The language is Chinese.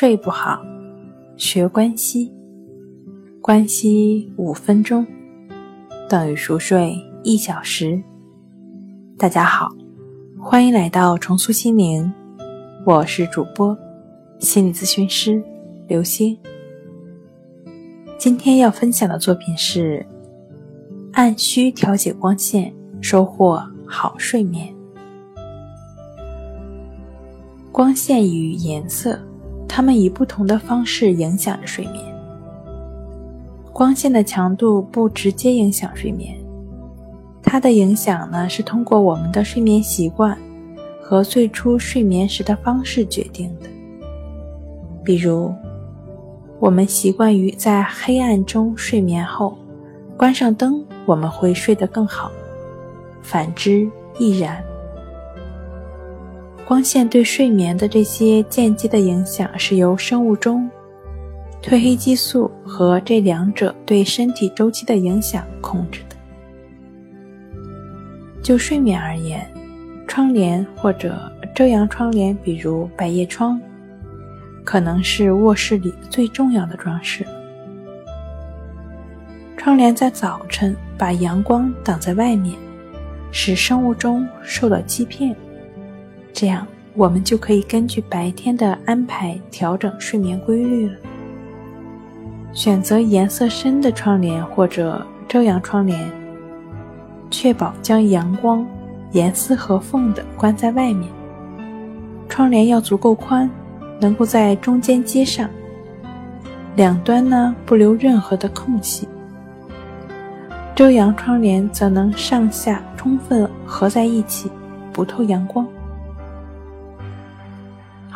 睡不好，学关西，关西五分钟等于熟睡一小时。大家好，欢迎来到重塑心灵，我是主播心理咨询师刘星。今天要分享的作品是按需调节光线，收获好睡眠。光线与颜色，它们以不同的方式影响着睡眠。光线的强度不直接影响睡眠，它的影响呢是通过我们的睡眠习惯和最初睡眠时的方式决定的。比如，我们习惯于在黑暗中睡眠后，关上灯，我们会睡得更好；反之亦然。光线对睡眠的这些间接的影响是由生物钟、褪黑激素和这两者对身体周期的影响控制的。就睡眠而言，窗帘或者遮阳窗帘，比如百叶窗，可能是卧室里最重要的装饰。窗帘在早晨把阳光挡在外面，使生物钟受到欺骗。这样，我们就可以根据白天的安排调整睡眠规律了。选择颜色深的窗帘或者遮阳窗帘，确保将阳光严丝合缝地关在外面。窗帘要足够宽，能够在中间接上，两端呢不留任何的空隙。遮阳窗帘则能上下充分合在一起，不透阳光。